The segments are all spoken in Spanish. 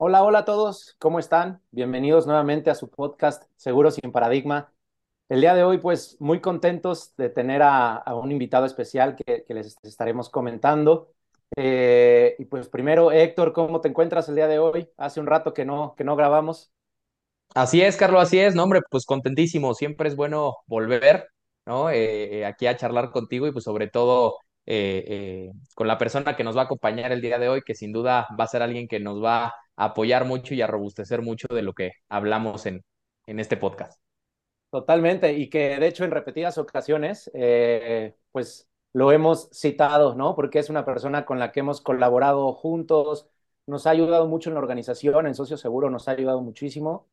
Hola, hola a todos, ¿cómo están? Bienvenidos nuevamente a su podcast Seguro sin Paradigma. El día de hoy, pues muy contentos de tener a, un invitado especial que, que, les estaremos comentando. Eh, y pues primero, Héctor, ¿cómo te encuentras el día de hoy? Hace un rato que no, que no grabamos. Así es, Carlos, así es, no, hombre, pues contentísimo, siempre es bueno volver, ¿no? Eh, eh, aquí a charlar contigo y pues sobre todo eh, eh, con la persona que nos va a acompañar el día de hoy, que sin duda va a ser alguien que nos va a apoyar mucho y a robustecer mucho de lo que hablamos en, en este podcast. Totalmente, y que de hecho en repetidas ocasiones, eh, pues lo hemos citado, ¿no? Porque es una persona con la que hemos colaborado juntos, nos ha ayudado mucho en la organización, en Socio Seguro nos ha ayudado muchísimo,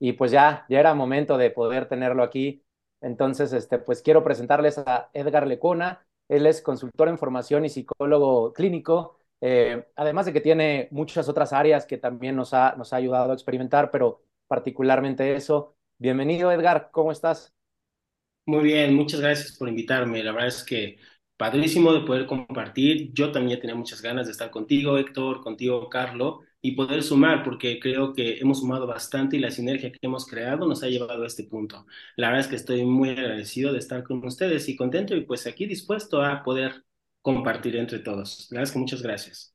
y pues ya, ya era momento de poder tenerlo aquí. Entonces, este, pues quiero presentarles a Edgar Lecona, él es consultor en formación y psicólogo clínico, eh, además de que tiene muchas otras áreas que también nos ha, nos ha ayudado a experimentar, pero particularmente eso. Bienvenido, Edgar, ¿cómo estás? Muy bien, muchas gracias por invitarme. La verdad es que padrísimo de poder compartir. Yo también tenía muchas ganas de estar contigo, Héctor, contigo, Carlo, y poder sumar, porque creo que hemos sumado bastante y la sinergia que hemos creado nos ha llevado a este punto. La verdad es que estoy muy agradecido de estar con ustedes y contento y pues aquí dispuesto a poder compartir entre todos. La verdad es que muchas gracias.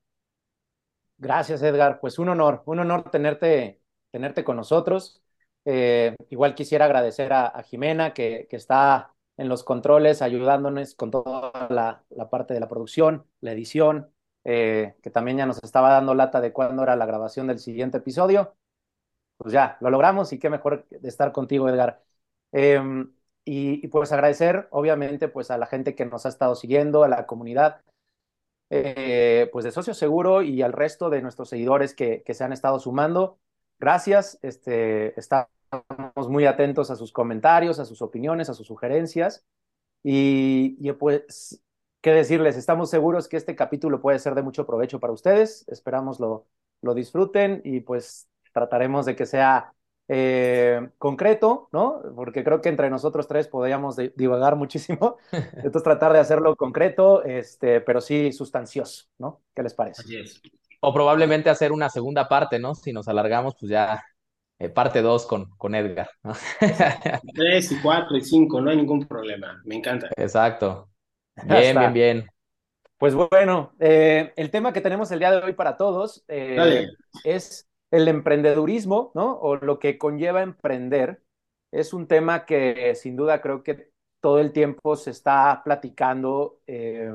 Gracias, Edgar. Pues un honor, un honor tenerte, tenerte con nosotros. Eh, igual quisiera agradecer a, a Jimena, que, que, está en los controles ayudándonos con toda la, la parte de la producción, la edición, eh, que también ya nos estaba dando lata de cuándo era la grabación del siguiente episodio. Pues ya, lo logramos y qué mejor de estar contigo, Edgar. Eh, y, pues agradecer, obviamente, pues a la gente que nos ha estado siguiendo, a la comunidad, eh, pues de Socio Seguro y al resto de nuestros seguidores que, que se han estado sumando. Gracias, este, estamos muy atentos a sus comentarios, a sus opiniones, a sus sugerencias. Y, y, pues, ¿qué decirles? Estamos seguros que este capítulo puede ser de mucho provecho para ustedes. Esperamos lo, lo disfruten y pues trataremos de que sea eh, concreto, ¿no? Porque creo que entre nosotros tres podríamos divagar muchísimo. Entonces, tratar de hacerlo concreto, este, pero sí sustancioso, ¿no? ¿Qué les parece? Así es. O probablemente hacer una segunda parte, ¿no? Si nos alargamos, pues ya eh, parte dos con, con Edgar. ¿no? Tres y cuatro y cinco, no hay ningún problema. Me encanta. Exacto. Bien, bien, bien. Pues bueno, eh, el tema que tenemos el día de hoy para todos eh, es el emprendedurismo, ¿no? O lo que conlleva emprender. Es un tema que sin duda creo que todo el tiempo se está platicando. Eh,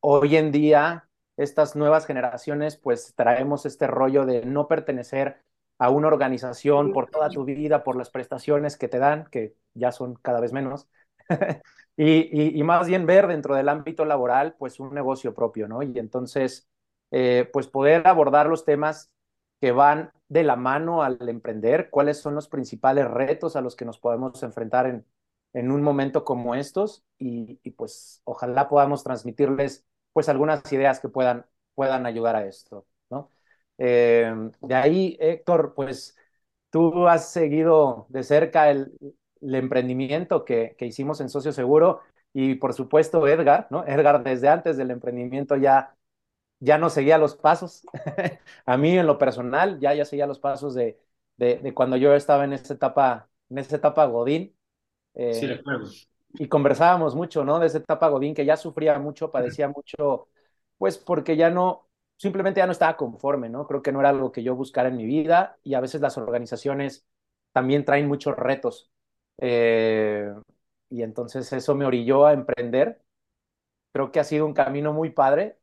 hoy en día, estas nuevas generaciones, pues traemos este rollo de no pertenecer a una organización por toda tu vida, por las prestaciones que te dan, que ya son cada vez menos. y, y, y, más bien ver dentro del ámbito laboral, pues un negocio propio, ¿no? Y entonces, eh, pues poder abordar los temas que van de la mano al emprender, cuáles son los principales retos a los que nos podemos enfrentar en, en un momento como estos y, y, pues ojalá podamos transmitirles pues algunas ideas que puedan, puedan ayudar a esto, ¿no? Eh, de ahí, Héctor, pues tú has seguido de cerca el, el emprendimiento que, que, hicimos en Socio Seguro y por supuesto Edgar, ¿no? Edgar desde antes del emprendimiento ya, ya no seguía los pasos. a mí en lo personal ya, ya seguía los pasos de, de, de, cuando yo estaba en esa etapa, en esa etapa Godín. Eh, sí, recuerdo. Y conversábamos mucho, ¿no? De esa etapa Godín que ya sufría mucho, padecía mucho, pues porque ya no, simplemente ya no estaba conforme, ¿no? Creo que no era algo que yo buscara en mi vida y a veces las organizaciones también traen muchos retos. Eh, y entonces eso me orilló a emprender. Creo que ha sido un camino muy padre,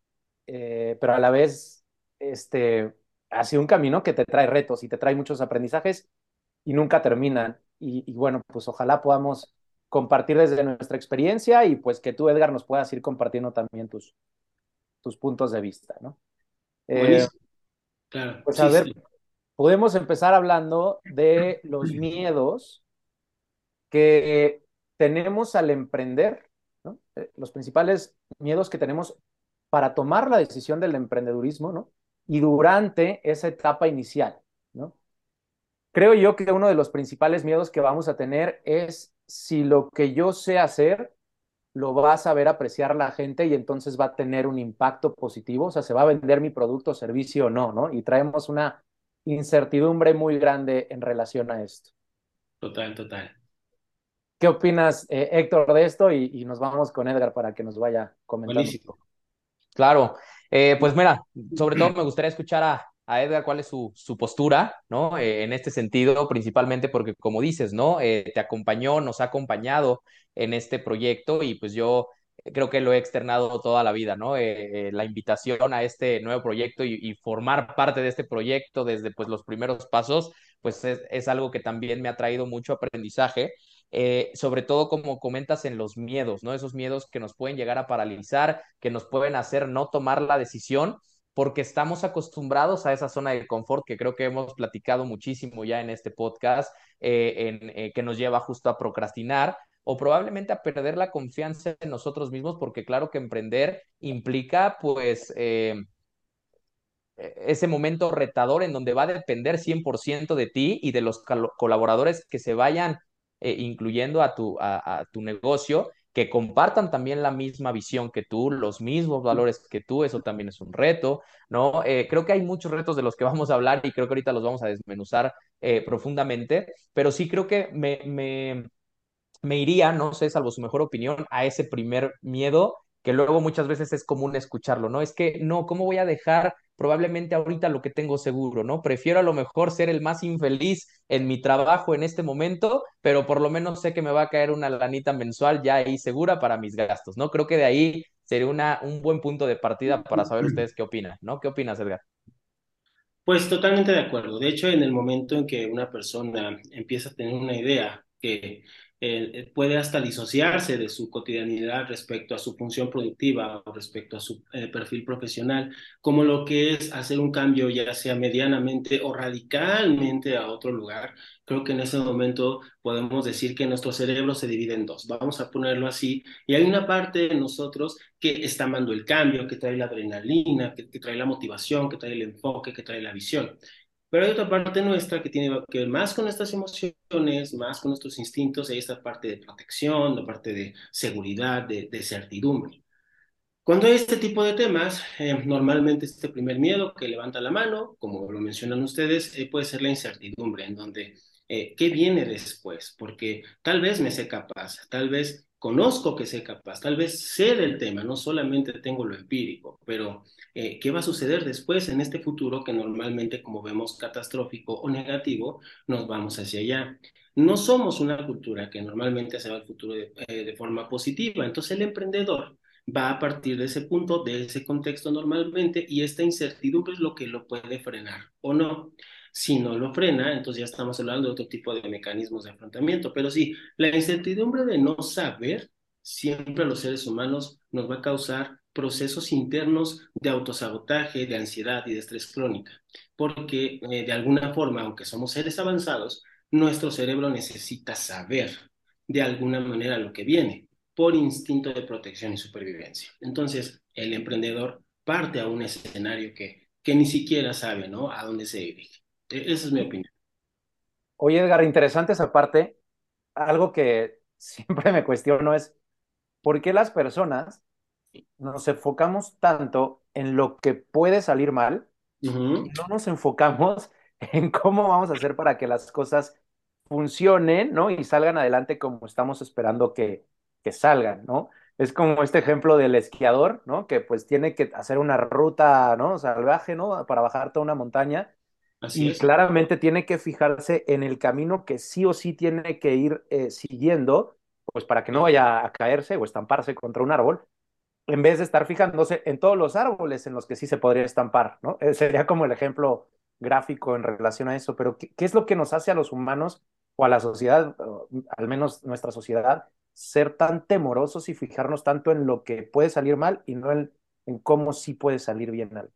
eh, pero a la vez este, ha sido un camino que te trae retos y te trae muchos aprendizajes y nunca terminan. Y, y bueno, pues ojalá podamos compartir desde nuestra experiencia y pues que tú, Edgar, nos puedas ir compartiendo también tus, tus puntos de vista, ¿no? Eh, claro. Pues a sí, ver, sí. podemos empezar hablando de los miedos que tenemos al emprender, ¿no? Eh, los principales miedos que tenemos para tomar la decisión del emprendedurismo, ¿no? Y durante esa etapa inicial, ¿no? Creo yo que uno de los principales miedos que vamos a tener es si lo que yo sé hacer lo va a saber apreciar la gente y entonces va a tener un impacto positivo, o sea, se va a vender mi producto o servicio o no, ¿no? Y traemos una incertidumbre muy grande en relación a esto. Total, total. ¿Qué opinas, eh, Héctor, de esto? Y, nos vamos con Edgar para que nos vaya comentando. Claro, eh, pues mira, sobre todo me gustaría escuchar a, a Edgar cuál es su, su postura, ¿no? Eh, en este sentido, principalmente porque, como dices, ¿no? te acompañó, nos ha acompañado en este proyecto y pues yo creo que lo he externado toda la vida, ¿no? la invitación a este nuevo proyecto y, y, formar parte de este proyecto desde pues los primeros pasos, pues es, es algo que también me ha traído mucho aprendizaje eh, sobre todo como comentas en los miedos, ¿no? Esos miedos que nos pueden llegar a paralizar, que nos pueden hacer no tomar la decisión porque estamos acostumbrados a esa zona de confort que creo que hemos platicado muchísimo ya en este podcast, eh, en, eh, que nos lleva justo a procrastinar o probablemente a perder la confianza en nosotros mismos, porque claro que emprender implica pues ese momento retador en donde va a depender 100% de ti y de los colaboradores que se vayan eh, incluyendo a tu, a, tu negocio, que compartan también la misma visión que tú, los mismos valores que tú, eso también es un reto, ¿no? Eh, creo que hay muchos retos de los que vamos a hablar y creo que ahorita los vamos a desmenuzar eh, profundamente, pero sí creo que me, me, me iría, no sé, salvo su mejor opinión, a ese primer miedo que luego muchas veces es común escucharlo, ¿no? Es que, no, ¿cómo voy a dejar probablemente ahorita lo que tengo seguro, ¿no? Prefiero a lo mejor ser el más infeliz en mi trabajo en este momento, pero por lo menos sé que me va a caer una lanita mensual ya ahí segura para mis gastos, ¿no? Creo que de ahí sería un buen punto de partida para saber ustedes qué opinan, ¿no? ¿Qué opinas, Edgar? Pues totalmente de acuerdo. De hecho, en el momento en que una persona empieza a tener una idea que eh, puede hasta disociarse de su cotidianidad respecto a su función productiva o respecto a su eh, perfil profesional, como lo que es hacer un cambio ya sea medianamente o radicalmente a otro lugar. Creo que en ese momento podemos decir que nuestro cerebro se divide en dos, vamos a ponerlo así, y hay una parte de nosotros que está amando el cambio, que trae la adrenalina, que trae la motivación, que trae el enfoque, que trae la visión. Pero hay otra parte nuestra que tiene que ver más con nuestras emociones, más con nuestros instintos, y esta parte de protección, la parte de seguridad, de, certidumbre. Cuando hay este tipo de temas, eh, normalmente este primer miedo que levanta la mano, como lo mencionan ustedes, eh, puede ser la incertidumbre, en donde, eh, ¿qué viene después? Porque tal vez me sé capaz, tal vez conozco que sé capaz, tal vez sé del tema, no solamente tengo lo empírico, pero eh, ¿qué va a suceder después en este futuro que normalmente, como vemos, catastrófico o negativo, nos vamos hacia allá? No somos una cultura que normalmente se va al futuro de, eh, de forma positiva, entonces el emprendedor va a partir de ese punto, de ese contexto normalmente, y esta incertidumbre es lo que lo puede frenar o no. Si no lo frena, entonces ya estamos hablando de otro tipo de mecanismos de afrontamiento. Pero sí, la incertidumbre de no saber siempre a los seres humanos nos va a causar procesos internos de autosabotaje, de ansiedad y de estrés crónica. Porque eh, de alguna forma, aunque somos seres avanzados, nuestro cerebro necesita saber de alguna manera lo que viene por instinto de protección y supervivencia. Entonces, el emprendedor parte a un escenario que, que ni siquiera sabe ¿no? a dónde se dirige. E-, esa es mi opinión. Oye, Edgar, interesante esa parte. Algo que siempre me cuestiono es, ¿por qué las personas nos enfocamos tanto en lo que puede salir mal y no nos enfocamos en cómo vamos a hacer para que las cosas funcionen, ¿no? Y salgan adelante como estamos esperando que, que salgan, ¿no? Es como este ejemplo del esquiador, ¿no? Que pues tiene que hacer una ruta, ¿no? Salvaje, ¿no? Para bajar toda una montaña y claramente tiene que fijarse en el camino que sí o sí tiene que ir eh, siguiendo, pues para que no vaya a caerse o estamparse contra un árbol, en vez de estar fijándose en todos los árboles en los que sí se podría estampar, ¿no? Eh, sería como el ejemplo gráfico en relación a eso, pero ¿qué, es lo que nos hace a los humanos o a la sociedad, al menos nuestra sociedad, ser tan temorosos y fijarnos tanto en lo que puede salir mal y no en, en cómo sí puede salir bien algo?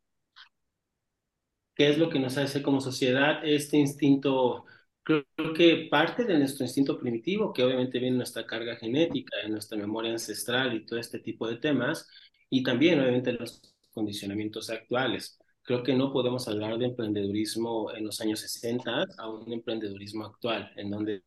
Qué es lo que nos hace como sociedad este instinto, creo, que parte de nuestro instinto primitivo, que obviamente viene en nuestra carga genética, en nuestra memoria ancestral y todo este tipo de temas, y también obviamente los condicionamientos actuales. Creo que no podemos hablar de emprendedurismo en los años 60 a un emprendedurismo actual, en donde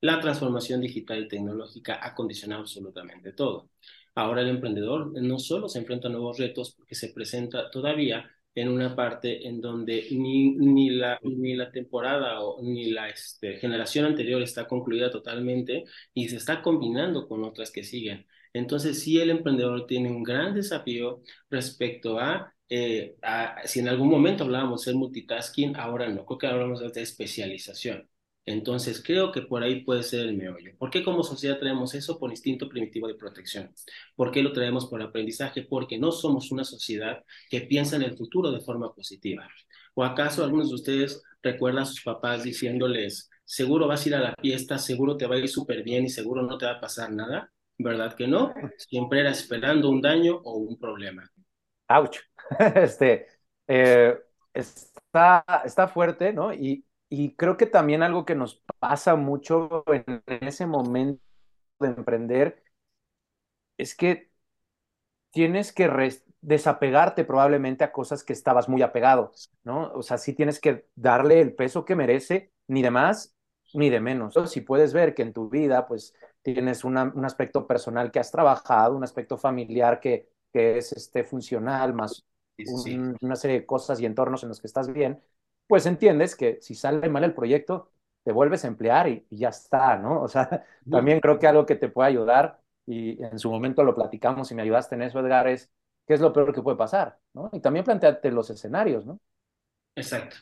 la transformación digital y tecnológica ha condicionado absolutamente todo. Ahora el emprendedor no solo se enfrenta a nuevos retos porque se presenta todavía en una parte en donde ni, ni, la, ni la temporada o ni la este, generación anterior está concluida totalmente y se está combinando con otras que siguen. Entonces, sí, el emprendedor tiene un gran desafío respecto a, eh, a si en algún momento hablábamos de multitasking, ahora no, creo que hablamos de especialización. Entonces, creo que por ahí puede ser el meollo. ¿Por qué como sociedad traemos eso? Por instinto primitivo de protección. ¿Por qué lo traemos por aprendizaje? Porque no somos una sociedad que piensa en el futuro de forma positiva. ¿O acaso algunos de ustedes recuerdan a sus papás diciéndoles, seguro vas a ir a la fiesta, seguro te va a ir súper bien y seguro no te va a pasar nada? ¿Verdad que no? Siempre era esperando un daño o un problema. ¡Auch! Este, eh, está, está fuerte, ¿no? Y, y creo que también algo que nos pasa mucho en, ese momento de emprender es que tienes que desapegarte probablemente a cosas que estabas muy apegado, ¿no? O sea, sí tienes que darle el peso que merece, ni de más ni de menos. Si puedes ver que en tu vida, pues, tienes un aspecto personal que has trabajado, un aspecto familiar que, que es este, funcional, más una serie de cosas y entornos en los que estás bien, pues entiendes que si sale mal el proyecto, te vuelves a emplear y, ya está, ¿no? O sea, también creo que algo que te puede ayudar, y en su momento lo platicamos y me ayudaste en eso, Edgar, es qué es lo peor que puede pasar, ¿no? Y también plantearte los escenarios, ¿no? Exacto,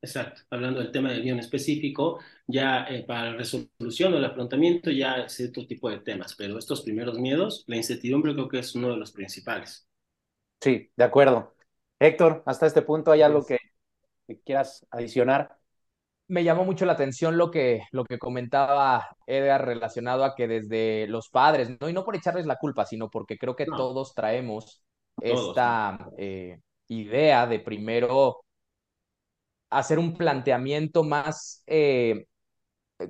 exacto. Hablando del tema del guion específico, ya eh, para la resolución o el afrontamiento ya es otro tipo de temas, pero estos primeros miedos, la incertidumbre creo que es uno de los principales. Sí, de acuerdo. Héctor, hasta este punto hay algo que que quieras adicionar. Me llamó mucho la atención lo que, lo que comentaba Edgar relacionado a que desde los padres, no y no por echarles la culpa, sino porque creo que todos traemos esta eh, idea de primero hacer un planteamiento más, eh,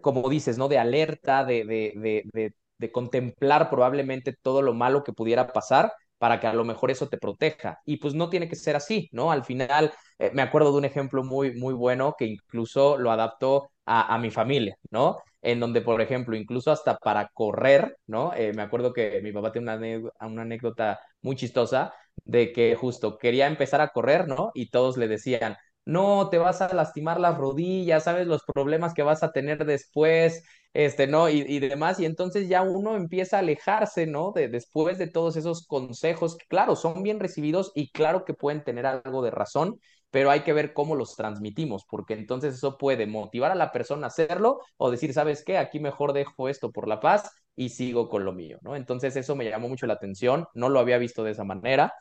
como dices, ¿no? De alerta, de, de, de, de, contemplar probablemente todo lo malo que pudiera pasar para que a lo mejor eso te proteja. Y pues no tiene que ser así, ¿no? Al final, eh, me acuerdo de un ejemplo muy, muy bueno que incluso lo adaptó a, a mi familia, ¿no? En donde, por ejemplo, incluso hasta para correr, ¿no? Eh, me acuerdo que mi papá tiene una, una anécdota muy chistosa de que justo quería empezar a correr, ¿no? Y todos le decían, no, te vas a lastimar las rodillas, sabes los problemas que vas a tener después, este, ¿no? Y, y demás, y entonces ya uno empieza a alejarse, ¿no? De, después de todos esos consejos, que claro, son bien recibidos y claro que pueden tener algo de razón, pero hay que ver cómo los transmitimos, porque entonces eso puede motivar a la persona a hacerlo o decir, ¿sabes qué? Aquí mejor dejo esto por la paz y sigo con lo mío, ¿no? Entonces eso me llamó mucho la atención, no lo había visto de esa manera.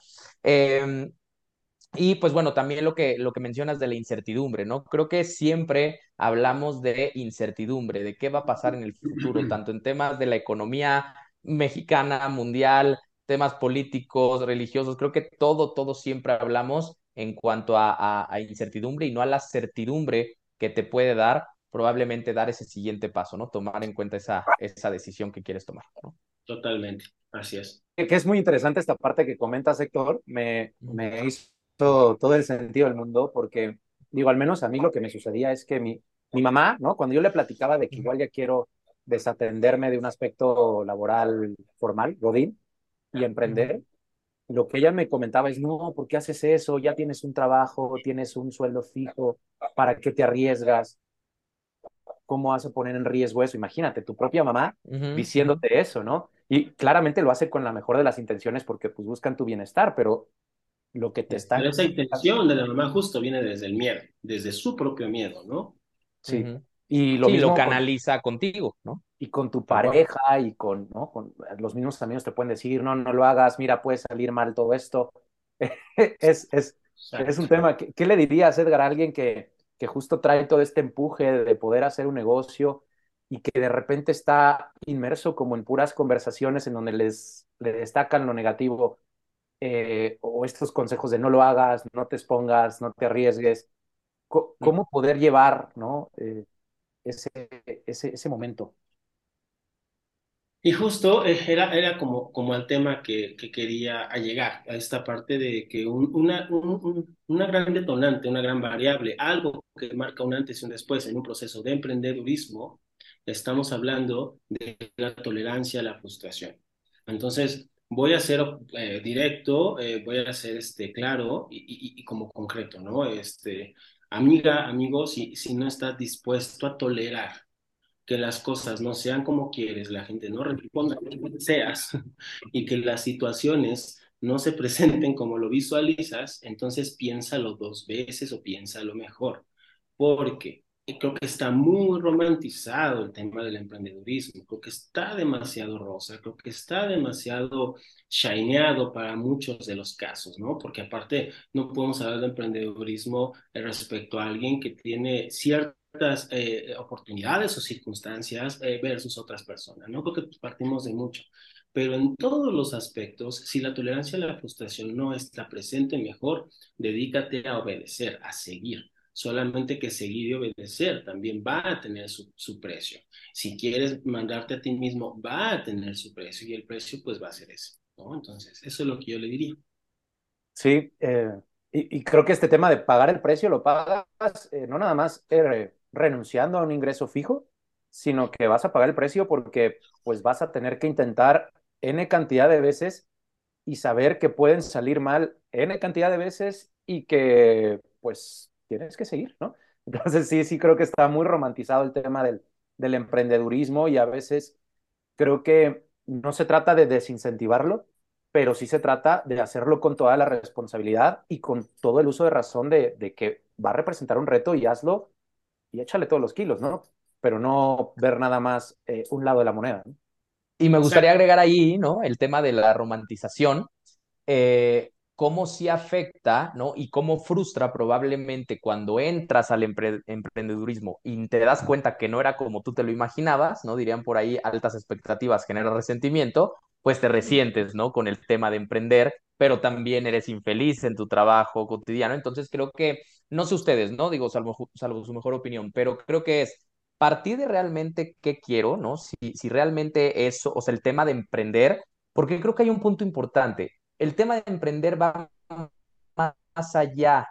Eh, y pues bueno, también lo que, lo que mencionas de la incertidumbre, ¿no? Creo que siempre hablamos de incertidumbre, de qué va a pasar en el futuro, tanto en temas de la economía mexicana, mundial, temas políticos, religiosos, creo que todo, todo siempre hablamos en cuanto a, a, incertidumbre y no a la certidumbre que te puede dar probablemente dar ese siguiente paso, ¿no? Tomar en cuenta esa, esa decisión que quieres tomar, ¿no? Totalmente, así es. Que es muy interesante esta parte que comentas, Héctor, me, me hizo todo, el sentido del mundo, porque digo, al menos a mí lo que me sucedía es que mi, mi mamá, ¿no? Cuando yo le platicaba de que igual ya quiero desatenderme de un aspecto laboral formal, Godín, y emprender, lo que ella me comentaba es, no, ¿por qué haces eso? Ya tienes un trabajo, tienes un sueldo fijo, ¿para qué te arriesgas? ¿Cómo vas a poner en riesgo eso? Imagínate, tu propia mamá diciéndote eso, ¿no? Y claramente lo hace con la mejor de las intenciones porque pues buscan tu bienestar, pero lo que te está... esa intención de la mamá justo viene desde el miedo, desde su propio miedo, ¿no? Sí. Y lo, lo canaliza contigo, ¿no? Y con tu pareja y con, ¿no? con los mismos amigos te pueden decir, no, no lo hagas, mira, puede salir mal todo esto. es, es, es un tema. ¿Qué, ¿Qué, le dirías, Edgar, a alguien que, que justo trae todo este empuje de poder hacer un negocio y que de repente está inmerso como en puras conversaciones en donde les, le destacan lo negativo? Eh, o estos consejos de no lo hagas, no te expongas, no te arriesgues, ¿cómo, poder llevar ¿no? Eh, ese, ese, ese, momento? Y justo eh, era, era como, como el tema que, que quería llegar, a esta parte de que un, una, un, una gran detonante, una gran variable, algo que marca un antes y un después en un proceso de emprendedurismo, estamos hablando de la tolerancia a la frustración. Entonces, voy a ser eh, directo, eh, voy a ser este, claro y, como concreto, ¿no? Este, amiga, amigo, si, si no estás dispuesto a tolerar que las cosas no sean como quieres, la gente no responda como deseas y que las situaciones no se presenten como lo visualizas, entonces piénsalo dos veces o piénsalo mejor. Porque creo que está muy romantizado el tema del emprendedurismo, creo que está demasiado rosa, creo que está demasiado shineado para muchos de los casos, ¿no? Porque aparte no podemos hablar de emprendedurismo respecto a alguien que tiene ciertas eh, oportunidades o circunstancias eh, versus otras personas, ¿no? Creo que partimos de mucho. Pero en todos los aspectos, si la tolerancia a la frustración no está presente, mejor dedícate a obedecer, a seguir solamente que seguir y obedecer también va a tener su, su, precio. Si quieres mandarte a ti mismo, va a tener su precio y el precio pues va a ser ese. Entonces, eso es lo que yo le diría. Sí, eh, y, y, creo que este tema de pagar el precio lo pagas eh, no nada más eh, renunciando a un ingreso fijo, sino que vas a pagar el precio porque pues vas a tener que intentar N cantidad de veces y saber que pueden salir mal N cantidad de veces y que pues tienes que seguir, ¿no? Entonces sí, sí creo que está muy romantizado el tema del, del emprendedurismo y a veces creo que no se trata de desincentivarlo, pero sí se trata de hacerlo con toda la responsabilidad y con todo el uso de razón de, de que va a representar un reto y hazlo y échale todos los kilos, ¿no? Pero no ver nada más eh, un lado de la moneda. ¿no? Y me gustaría agregar ahí, ¿no? El tema de la romantización. Eh, cómo sí afecta, ¿no? Y cómo frustra probablemente cuando entras al empre emprendedurismo y te das cuenta que no era como tú te lo imaginabas, ¿no? Dirían por ahí, altas expectativas genera resentimiento, pues te resientes, ¿no? Con el tema de emprender, pero también eres infeliz en tu trabajo cotidiano. Entonces creo que, no sé ustedes, ¿no? Digo, salvo, salvo su mejor opinión, pero creo que es partir de realmente qué quiero, ¿no? Si, si realmente eso, o sea, el tema de emprender, porque creo que hay un punto importante el tema de emprender va más allá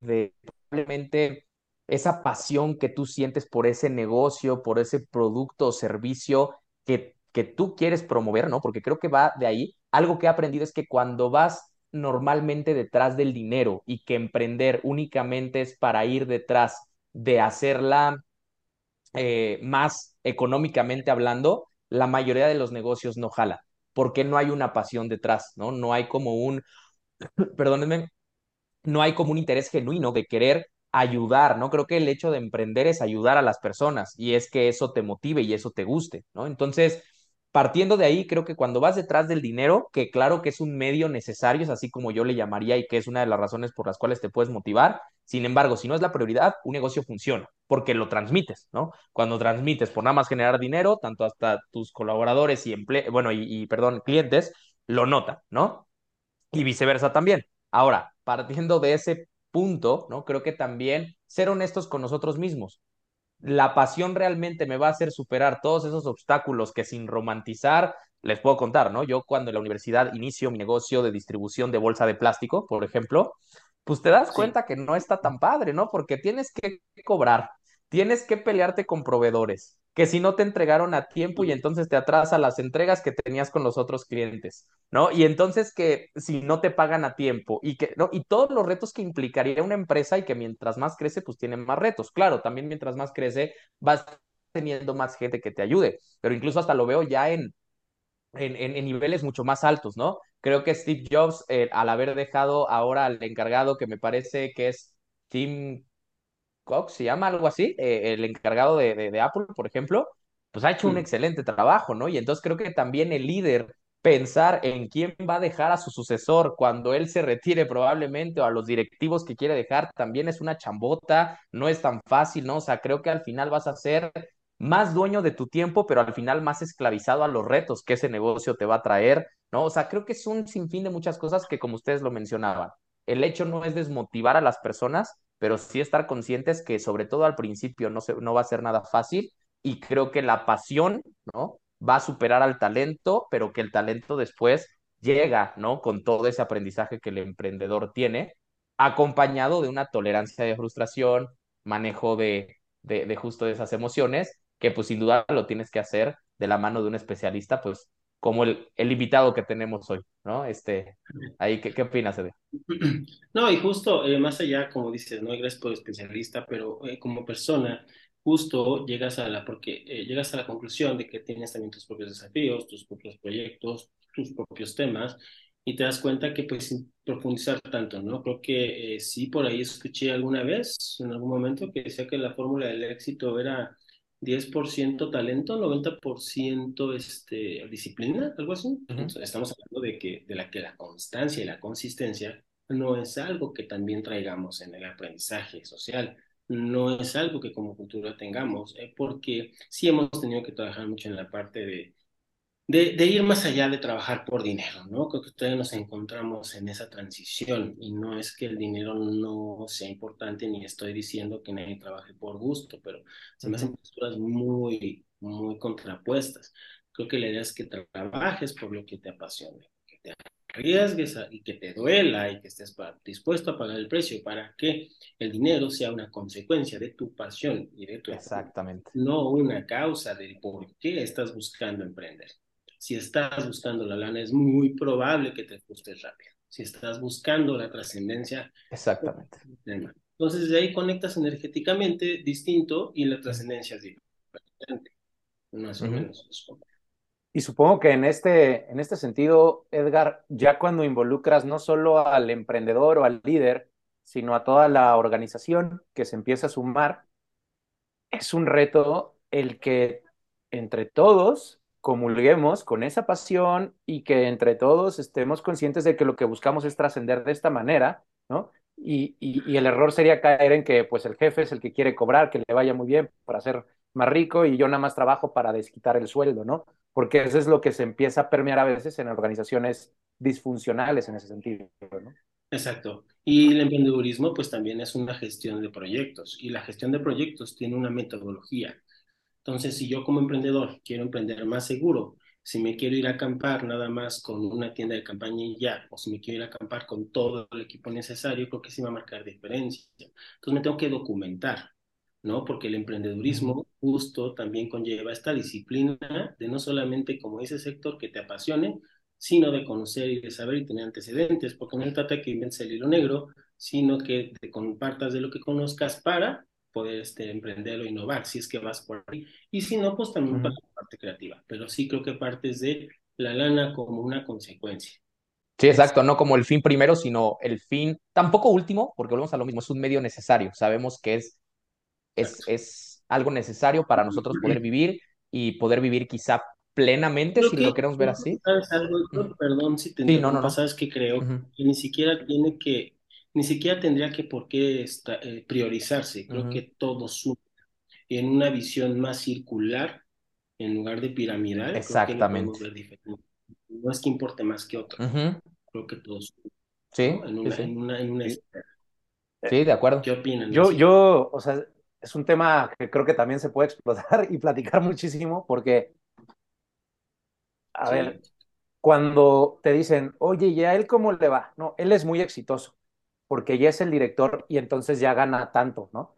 de probablemente esa pasión que tú sientes por ese negocio, por ese producto o servicio que, que tú quieres promover, ¿no? Porque creo que va de ahí. Algo que he aprendido es que cuando vas normalmente detrás del dinero y que emprender únicamente es para ir detrás de hacerla eh, más económicamente hablando, la mayoría de los negocios no jala porque no hay una pasión detrás, ¿no? No hay como un, perdónenme, no hay como un interés genuino de querer ayudar, ¿no? Creo que el hecho de emprender es ayudar a las personas y es que eso te motive y eso te guste, ¿no? Entonces, partiendo de ahí, creo que cuando vas detrás del dinero, que claro que es un medio necesario, es así como yo le llamaría y que es una de las razones por las cuales te puedes motivar, sin embargo, si no es la prioridad, un negocio funciona porque lo transmites, ¿no? Cuando transmites por nada más generar dinero, tanto hasta tus colaboradores y bueno, y, y perdón, clientes lo notan, ¿no? Y viceversa también. Ahora, partiendo de ese punto, ¿no? Creo que también ser honestos con nosotros mismos. La pasión realmente me va a hacer superar todos esos obstáculos que sin romantizar les puedo contar, ¿no? Yo cuando en la universidad inicio mi negocio de distribución de bolsa de plástico, por ejemplo, pues te das cuenta sí. que no está tan padre, ¿no? Porque tienes que cobrar, tienes que pelearte con proveedores, que si no te entregaron a tiempo y entonces te atrasa las entregas que tenías con los otros clientes, ¿no? Y entonces que si no te pagan a tiempo y que, ¿no? Y todos los retos que implicaría una empresa y que mientras más crece, pues tiene más retos. Claro, también mientras más crece, vas teniendo más gente que te ayude, pero incluso hasta lo veo ya en, en, en, en niveles mucho más altos, ¿no? Creo que Steve Jobs, eh, al haber dejado ahora al encargado, que me parece que es Tim Cox, se llama algo así, eh, el encargado de, de, de, Apple, por ejemplo, pues ha hecho un excelente trabajo, ¿no? Y entonces creo que también el líder, pensar en quién va a dejar a su sucesor cuando él se retire probablemente o a los directivos que quiere dejar, también es una chambota, no es tan fácil, ¿no? O sea, creo que al final vas a ser más dueño de tu tiempo, pero al final más esclavizado a los retos que ese negocio te va a traer, ¿no? O sea, creo que es un sinfín de muchas cosas que como ustedes lo mencionaban, el hecho no es desmotivar a las personas, pero sí estar conscientes que sobre todo al principio no, se, no va a ser nada fácil y creo que la pasión, ¿no? Va a superar al talento, pero que el talento después llega, ¿no? Con todo ese aprendizaje que el emprendedor tiene, acompañado de una tolerancia de frustración, manejo de, de, de justo de esas emociones, que pues sin duda lo tienes que hacer de la mano de un especialista, pues como el, invitado que tenemos hoy, ¿no? Este, ahí, ¿qué, qué opinas, Ede? No, y justo, eh, más allá, como dices, no eres por especialista, pero eh, como persona, justo llegas a la, porque eh, llegas a la conclusión de que tienes también tus propios desafíos, tus propios proyectos, tus propios temas, y te das cuenta que pues sin profundizar tanto, ¿no? Creo que sí, por ahí escuché alguna vez, en algún momento, que decía que la fórmula del éxito era 10% talento, 90% este, disciplina, algo así. Entonces, estamos hablando de que, de la que la constancia y la consistencia no es algo que también traigamos en el aprendizaje social, no es algo que como cultura tengamos, eh, porque sí hemos tenido que trabajar mucho en la parte de de, ir más allá de trabajar por dinero, ¿no? Creo que todavía nos encontramos en esa transición y no es que el dinero no sea importante ni estoy diciendo que nadie trabaje por gusto, pero se me hacen posturas muy, muy contrapuestas. Creo que la idea es que trabajes por lo que te apasione, que te arriesgues y que te duela y que estés dispuesto a pagar el precio para que el dinero sea una consecuencia de tu pasión y de tu Exactamente. no una causa de por qué estás buscando emprender si estás buscando la lana, es muy probable que te ajustes rápido. Si estás buscando la trascendencia. Exactamente. Entonces, de ahí conectas energéticamente distinto y la trascendencia es diferente. Más o menos. Y supongo que en este, en este sentido, Edgar, ya cuando involucras no solo al emprendedor o al líder, sino a toda la organización que se empieza a sumar, es un reto el que entre todos comulguemos con esa pasión y que entre todos estemos conscientes de que lo que buscamos es trascender de esta manera, ¿no? Y, el error sería caer en que pues el jefe es el que quiere cobrar, que le vaya muy bien para ser más rico y yo nada más trabajo para desquitar el sueldo, ¿no? Porque eso es lo que se empieza a permear a veces en organizaciones disfuncionales en ese sentido, ¿no? Exacto. Y el emprendedurismo pues también es una gestión de proyectos y la gestión de proyectos tiene una metodología entonces, si yo como emprendedor quiero emprender más seguro, si me quiero ir a acampar nada más con una tienda de campaña y ya, o si me quiero ir a acampar con todo el equipo necesario, creo que sí va a marcar diferencia. Entonces me tengo que documentar, ¿no? Porque el emprendedurismo justo también conlleva esta disciplina de no solamente, como dice sector, que te apasione, sino de conocer y de saber y tener antecedentes, porque no se trata de que inventes el hilo negro, sino que te compartas de lo que conozcas para poder este, emprender o innovar, si es que vas por ahí. Y si no, pues también para la parte creativa. Pero sí creo que partes de la lana como una consecuencia. Sí, exacto, no como el fin primero, sino el fin, tampoco último, porque volvemos a lo mismo, es un medio necesario. Sabemos que es, es, es algo necesario para nosotros poder vivir y poder vivir quizá plenamente, si lo queremos ver así. ¿Sabes algo? Perdón si te sí, no, no, no. ¿Sabes que creo? Que ni siquiera tiene que ni siquiera tendría que por qué eh, priorizarse. Creo que todo suma. En una visión más circular, en lugar de piramidal, Exactamente. no es que importe más que otro. Creo que todo suma. Sí, en, una, En, una, sí. de acuerdo. ¿Qué opinan? Yo, yo, o sea, es un tema que creo que también se puede explotar y platicar muchísimo porque, a ver, cuando te dicen, oye, ¿y a él cómo le va? No, él es muy exitoso porque ya es el director y entonces ya gana tanto, ¿no?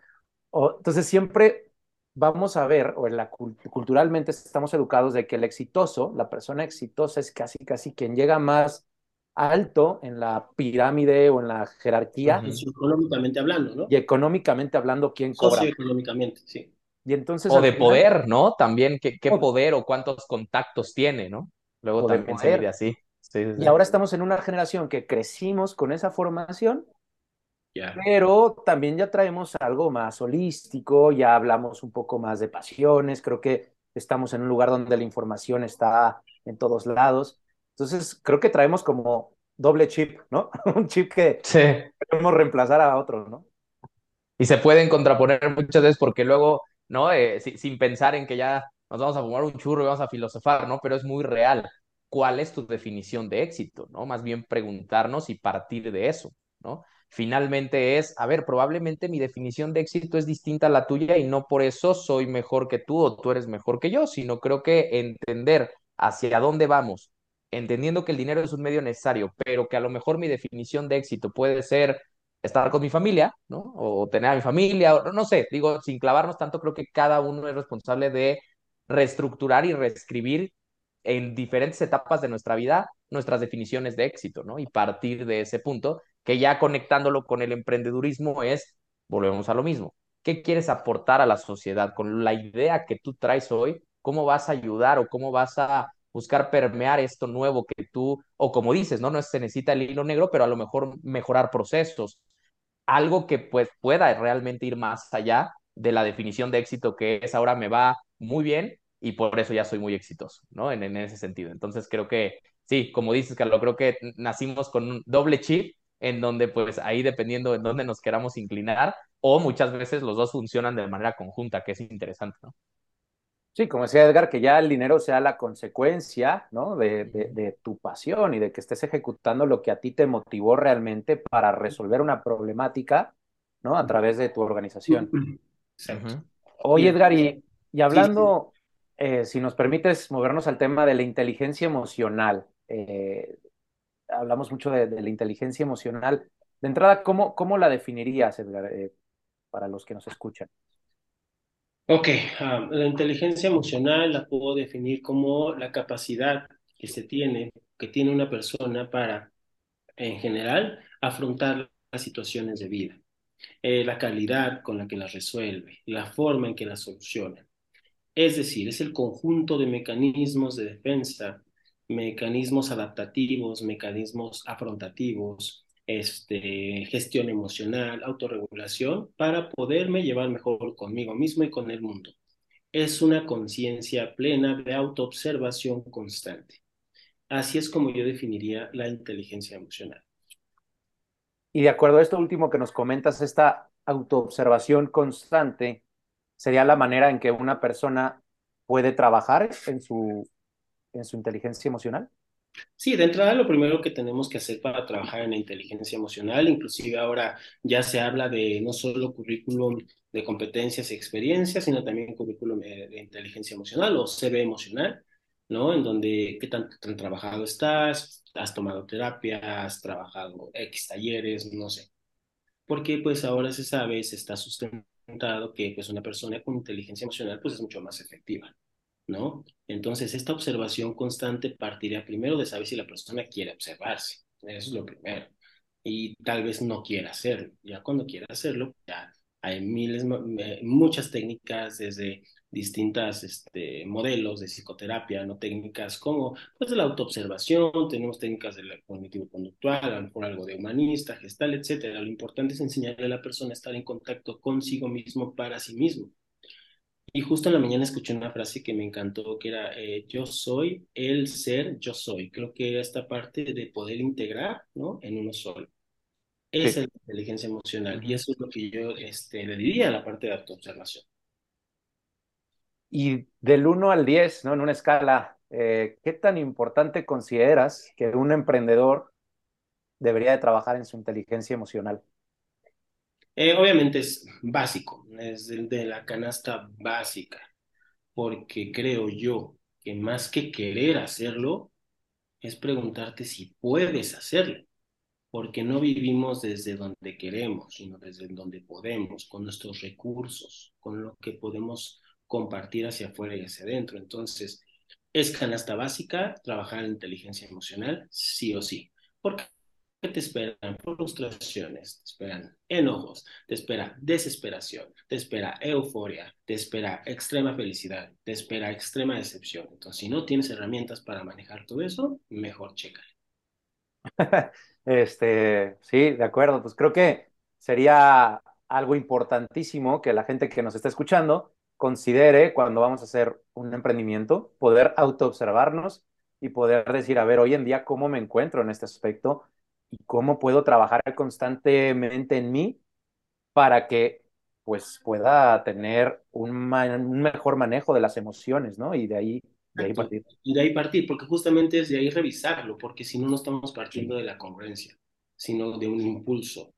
O, entonces siempre vamos a ver, o en la, culturalmente estamos educados de que el exitoso, la persona exitosa es casi, casi quien llega más alto en la pirámide o en la jerarquía. económicamente hablando, ¿no? Y económicamente hablando, ¿quién cobra? económicamente, sí. Y entonces, o de poder, ¿no? También qué, qué poder o cuántos contactos tiene, ¿no? Luego también se así. Y ahora estamos en una generación que crecimos con esa formación pero también ya traemos algo más holístico, ya hablamos un poco más de pasiones, creo que estamos en un lugar donde la información está en todos lados. Entonces, creo que traemos como doble chip, ¿no? un chip que podemos reemplazar a otro, ¿no? Y se pueden contraponer muchas veces porque luego, ¿no? Eh, sin pensar en que ya nos vamos a fumar un churro y vamos a filosofar, ¿no? Pero es muy real. ¿Cuál es tu definición de éxito, ¿no? Más bien preguntarnos y partir de eso, ¿no? Finalmente es, a ver, probablemente mi definición de éxito es distinta a la tuya y no por eso soy mejor que tú o tú eres mejor que yo, sino creo que entender hacia dónde vamos, entendiendo que el dinero es un medio necesario, pero que a lo mejor mi definición de éxito puede ser estar con mi familia, ¿no? O tener a mi familia, o no sé, digo, sin clavarnos tanto, creo que cada uno es responsable de reestructurar y reescribir en diferentes etapas de nuestra vida nuestras definiciones de éxito, ¿no? Y partir de ese punto, que ya conectándolo con el emprendedurismo es, volvemos a lo mismo, ¿qué quieres aportar a la sociedad con la idea que tú traes hoy? ¿Cómo vas a ayudar o cómo vas a buscar permear esto nuevo que tú, o como dices, ¿no? No se necesita el hilo negro, pero a lo mejor mejorar procesos, algo que pues pueda realmente ir más allá de la definición de éxito que es ahora me va muy bien y por eso ya soy muy exitoso, ¿no? En, en ese sentido. Entonces creo que, sí, como dices, Carlos, creo que nacimos con un doble chip en donde pues ahí dependiendo en dónde nos queramos inclinar o muchas veces los dos funcionan de manera conjunta, que es interesante, ¿no? Sí, como decía Edgar, que ya el dinero sea la consecuencia, ¿no? De, de, de, tu pasión y de que estés ejecutando lo que a ti te motivó realmente para resolver una problemática, ¿no? A través de tu organización. Exacto. Oye, Edgar, y, y hablando, sí, sí. Eh, si nos permites movernos al tema de la inteligencia emocional. Eh, hablamos mucho de, la inteligencia emocional. De entrada, ¿cómo, cómo la definirías, Edgar, eh, para los que nos escuchan? Ok, um, la inteligencia emocional la puedo definir como la capacidad que se tiene, que tiene una persona para, en general, afrontar las situaciones de vida, eh, la calidad con la que las resuelve, la forma en que las soluciona. Es decir, es el conjunto de mecanismos de defensa, mecanismos adaptativos, mecanismos afrontativos, este, gestión emocional, autorregulación, para poderme llevar mejor conmigo mismo y con el mundo. Es una conciencia plena de autoobservación constante. Así es como yo definiría la inteligencia emocional. Y de acuerdo a esto último que nos comentas, esta autoobservación constante sería la manera en que una persona puede trabajar en su, en su inteligencia emocional. Sí, de entrada lo primero que tenemos que hacer para trabajar en la inteligencia emocional, inclusive ahora ya se habla de no solo currículum de competencias y experiencias, sino también currículum de inteligencia emocional o CV emocional, ¿no? En donde qué tan trabajado estás, has tomado terapia, has trabajado X talleres, no sé. Porque pues ahora se sabe, se está sustentado que pues una persona con inteligencia emocional pues es mucho más efectiva. ¿No? Entonces, esta observación constante partiría primero de saber si la persona quiere observarse. Eso es lo primero. Y tal vez no quiera hacerlo. Ya cuando quiera hacerlo, ya hay miles, muchas técnicas desde distintas este, modelos de psicoterapia, no técnicas como pues de la autoobservación, tenemos técnicas del cognitivo-conductual, a lo mejor algo de humanista, gestal, etcétera. Lo importante es enseñarle a la persona a estar en contacto consigo mismo para sí mismo. Y justo en la mañana escuché una frase que me encantó, que era, eh, yo soy el ser, yo soy. Creo que esta parte de poder integrar, ¿no? En uno solo. Esa sí. es la inteligencia emocional. Y eso es lo que yo este, le diría a la parte de autoobservación. Y del 1 al 10, ¿no? En una escala, eh, ¿qué tan importante consideras que un emprendedor debería de trabajar en su inteligencia emocional? Eh, obviamente es básico, es de, de, la canasta básica, porque creo yo que más que querer hacerlo, es preguntarte si puedes hacerlo, porque no vivimos desde donde queremos, sino desde donde podemos, con nuestros recursos, con lo que podemos compartir hacia afuera y hacia adentro. Entonces, es canasta básica trabajar en inteligencia emocional, sí o sí. Porque te esperan frustraciones, te esperan enojos, te espera desesperación, te espera euforia, te espera extrema felicidad, te espera extrema decepción. Entonces, si no tienes herramientas para manejar todo eso, mejor chécale. este, sí, de acuerdo. Pues creo que sería algo importantísimo que la gente que nos está escuchando considere cuando vamos a hacer un emprendimiento, poder autoobservarnos y poder decir, a ver, hoy en día, ¿cómo me encuentro en este aspecto? Y cómo puedo trabajar constantemente en mí para que pues pueda tener un, un mejor manejo de las emociones, ¿no? Y de ahí, de ahí partir. Y de ahí partir, porque justamente es de ahí revisarlo, porque si no, no estamos partiendo de la congruencia, sino de un impulso,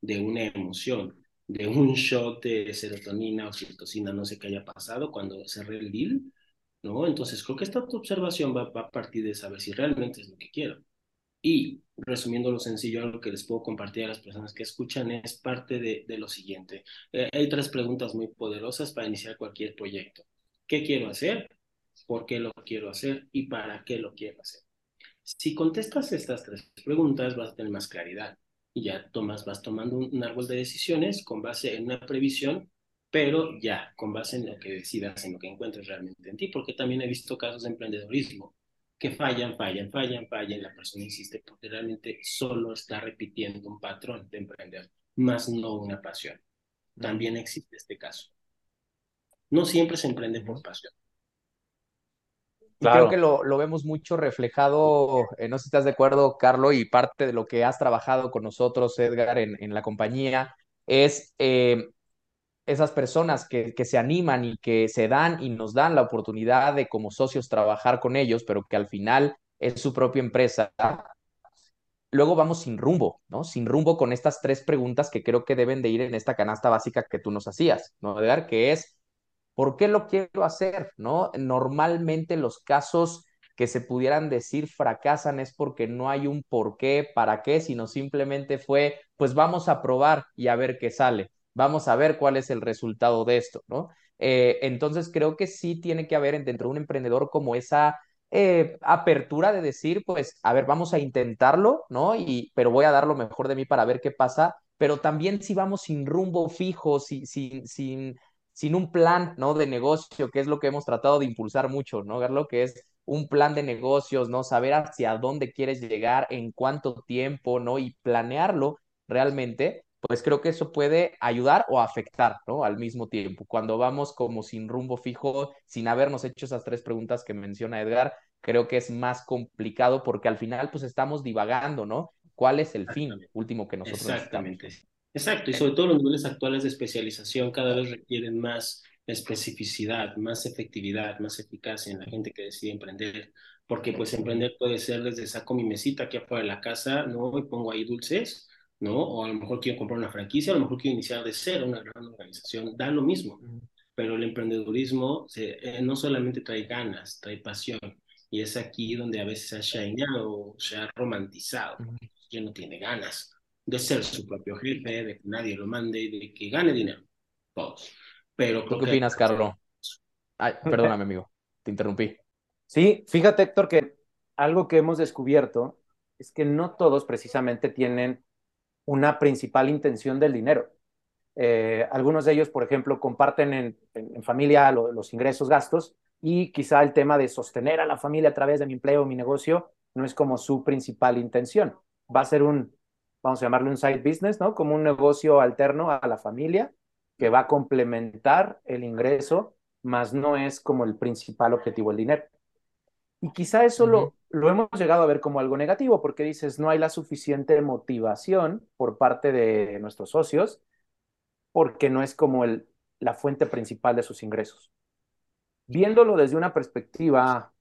de una emoción, de un shot de serotonina, oxitocina, no sé qué haya pasado cuando cerré el deal, ¿no? Entonces creo que esta autoobservación va, va a partir de saber si realmente es lo que quiero. Y resumiendo lo sencillo, lo que les puedo compartir a las personas que escuchan es parte de, de lo siguiente. Eh, hay tres preguntas muy poderosas para iniciar cualquier proyecto. ¿Qué quiero hacer? ¿Por qué lo quiero hacer y para qué lo quiero hacer? Si contestas estas tres preguntas, vas a tener más claridad y ya tomas, vas tomando un, árbol de decisiones con base en una previsión, pero ya con base en lo que decidas, en lo que encuentres realmente en ti, porque también he visto casos de emprendedorismo que fallan, fallan, fallan, fallan, la persona insiste porque realmente solo está repitiendo un patrón de emprender, más no una pasión. También existe este caso. No siempre se emprende por pasión. Y creo que lo, lo, vemos mucho reflejado, eh, no sé si estás de acuerdo, Carlos, y parte de lo que has trabajado con nosotros, Edgar, en, en la compañía, es eh, esas personas que, que, se animan y que se dan y nos dan la oportunidad de como socios trabajar con ellos, pero que al final es su propia empresa. Luego vamos sin rumbo, ¿no? Sin rumbo con estas tres preguntas que creo que deben de ir en esta canasta básica que tú nos hacías, ¿no, Edgar? Que es, ¿Por qué lo quiero hacer? ¿No? Normalmente los casos que se pudieran decir fracasan es porque no hay un por qué, para qué, sino simplemente fue, pues vamos a probar y a ver qué sale, vamos a ver cuál es el resultado de esto, ¿no? Eh, entonces creo que sí tiene que haber dentro de un emprendedor como esa eh, apertura de decir, pues, a ver, vamos a intentarlo, ¿no? Y, pero voy a dar lo mejor de mí para ver qué pasa, pero también si vamos sin rumbo fijo, sin, sin, sin sin un plan, ¿no? De negocio, que es lo que hemos tratado de impulsar mucho, ¿no, Garlo? Que es un plan de negocios, ¿no? Saber hacia dónde quieres llegar, en cuánto tiempo, ¿no? Y planearlo realmente, pues creo que eso puede ayudar o afectar, ¿no? Al mismo tiempo. Cuando vamos como sin rumbo fijo, sin habernos hecho esas tres preguntas que menciona Edgar, creo que es más complicado porque al final, pues estamos divagando, ¿no? ¿Cuál es el fin último que nosotros Exactamente. Exacto, y sobre todo los niveles actuales de especialización cada vez requieren más especificidad, más efectividad, más eficacia en la gente que decide emprender, porque pues emprender puede ser desde saco mi mesita aquí afuera de la casa, ¿no? Y pongo ahí dulces, ¿no? O a lo mejor quiero comprar una franquicia, a lo mejor quiero iniciar de cero una gran organización, da lo mismo, pero el emprendedurismo eh, no solamente trae ganas, trae pasión, y es aquí donde a veces se ha shineado, se ha romantizado, ya no tiene ganas, de ser su propio jefe, de que nadie lo mande, de que gane dinero. Todos. Pero ¿Tú qué opinas, Carlos? Ay, perdóname, amigo. Te interrumpí. Sí, fíjate, Héctor, que algo que hemos descubierto es que no todos precisamente tienen una principal intención del dinero. Eh, algunos de ellos, por ejemplo, comparten en, familia los ingresos, gastos, y quizá el tema de sostener a la familia a través de mi empleo o mi negocio no es como su principal intención. Va a ser un vamos a llamarle un side business, ¿no? Como un negocio alterno a la familia que va a complementar el ingreso, más no es como el principal objetivo el dinero. Y quizá eso lo, lo hemos llegado a ver como algo negativo, porque dices, no hay la suficiente motivación por parte de nuestros socios, porque no es como el, la fuente principal de sus ingresos. Viéndolo desde una perspectiva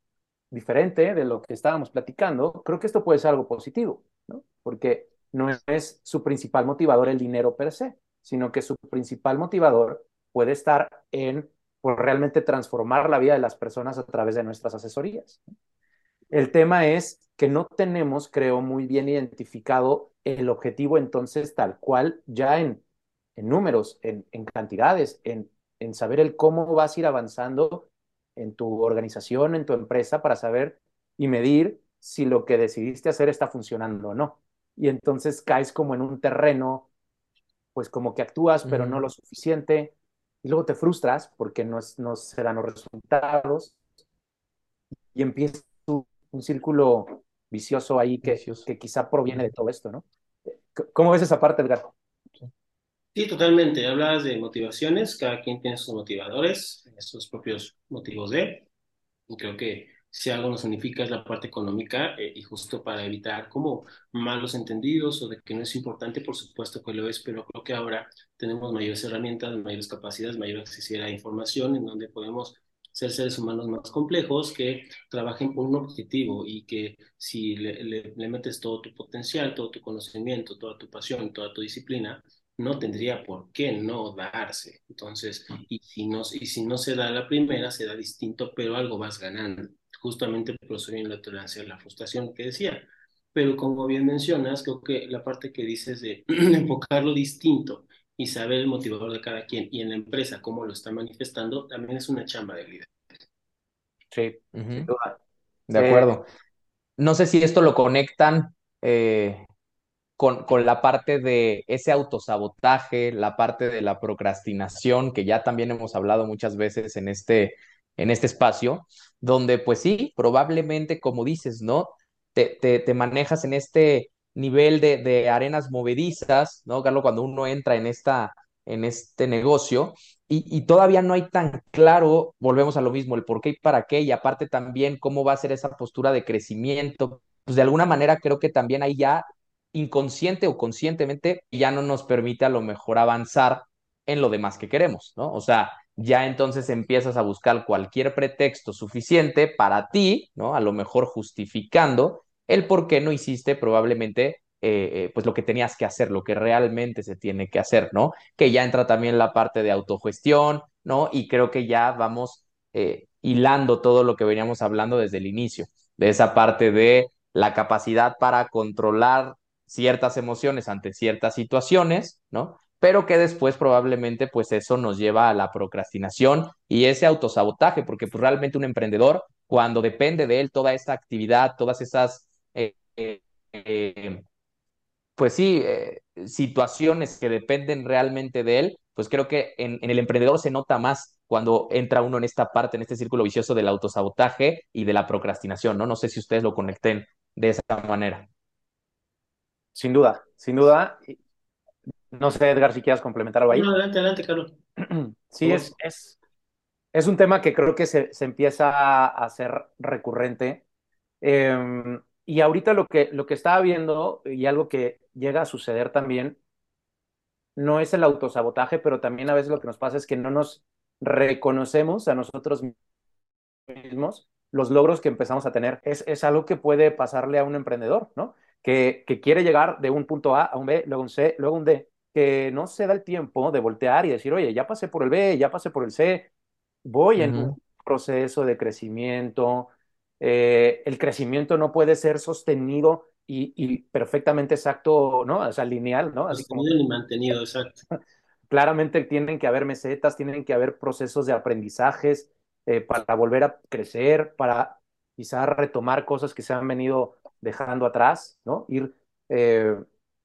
diferente de lo que estábamos platicando, creo que esto puede ser algo positivo, ¿no? Porque no es su principal motivador el dinero per se, sino que su principal motivador puede estar en por realmente transformar la vida de las personas a través de nuestras asesorías. El tema es que no tenemos, creo, muy bien identificado el objetivo entonces tal cual ya en, en números, en, en cantidades, en, en saber el cómo vas a ir avanzando en tu organización, en tu empresa, para saber y medir si lo que decidiste hacer está funcionando o no y entonces caes como en un terreno, pues como que actúas, pero no lo suficiente, y luego te frustras porque no, es, no se dan los resultados, y empieza un círculo vicioso ahí que, que quizá proviene de todo esto, ¿no? ¿Cómo ves esa parte, Edgar? Sí, totalmente. Hablas de motivaciones, cada quien tiene sus motivadores, sus propios motivos de, y creo que si algo nos significa es la parte económica eh, y justo para evitar como malos entendidos o de que no es importante, por supuesto que lo es, pero creo que ahora tenemos mayores herramientas, mayores capacidades, mayor acceso a información en donde podemos ser seres humanos más complejos que trabajen por un objetivo y que si le, le, metes todo tu potencial, todo tu conocimiento, toda tu pasión, toda tu disciplina, no tendría por qué no darse. Entonces, y si no, y si no se da la primera, se da distinto, pero algo vas ganando justamente viene la tolerancia a la frustración que decía. Pero como bien mencionas, creo que la parte que dices de enfocarlo distinto y saber el motivador de cada quien y en la empresa cómo lo está manifestando, también es una chamba de líder. Sí. De acuerdo. No sé si esto lo conectan eh, con, con, la parte de ese autosabotaje, la parte de la procrastinación, que ya también hemos hablado muchas veces en este, en este espacio, donde pues sí, probablemente, como dices, ¿no? Te, te, manejas en este nivel de, de, arenas movedizas, ¿no, Carlos? Cuando uno entra en, esta, en este negocio y, y, todavía no hay tan claro, volvemos a lo mismo, el por qué y para qué, y aparte también cómo va a ser esa postura de crecimiento, pues de alguna manera creo que también ahí ya inconsciente o conscientemente ya no nos permite a lo mejor avanzar en lo demás que queremos, ¿no? O sea, ya entonces empiezas a buscar cualquier pretexto suficiente para ti, ¿no? A lo mejor justificando el por qué no hiciste probablemente eh, eh, pues lo que tenías que hacer, lo que realmente se tiene que hacer, ¿no? Que ya entra también la parte de autogestión, ¿no? Y creo que ya vamos eh, hilando todo lo que veníamos hablando desde el inicio, de esa parte de la capacidad para controlar ciertas emociones ante ciertas situaciones, ¿no? Pero que después probablemente pues eso nos lleva a la procrastinación y ese autosabotaje, porque pues realmente un emprendedor, cuando depende de él toda esta actividad, todas esas eh, eh, pues sí, eh, situaciones que dependen realmente de él, pues creo que en, en, el emprendedor se nota más cuando entra uno en esta parte, en este círculo vicioso del autosabotaje y de la procrastinación, ¿no? No sé si ustedes lo conecten de esa manera. Sin duda, sin duda. No sé, Edgar, si quieras complementar algo ahí. No, adelante, adelante, Carlos. Sí, es, es, es, un tema que creo que se, se empieza a hacer recurrente. Eh, y ahorita lo que, lo que estaba viendo y algo que llega a suceder también, no es el autosabotaje, pero también a veces lo que nos pasa es que no nos reconocemos a nosotros mismos los logros que empezamos a tener. Es, es algo que puede pasarle a un emprendedor, ¿no? Que, que, quiere llegar de un punto A a un B, luego un C, luego un D, que no se da el tiempo de voltear y decir, oye, ya pasé por el B, ya pasé por el C, voy uh -huh. en un proceso de crecimiento, eh, el crecimiento no puede ser sostenido y, y, perfectamente exacto, ¿no? O sea, lineal, ¿no? Así como... y mantenido, exacto. Claramente tienen que haber mesetas, tienen que haber procesos de aprendizajes eh, para volver a crecer, para quizás retomar cosas que se han venido dejando atrás, ¿no? Ir, eh,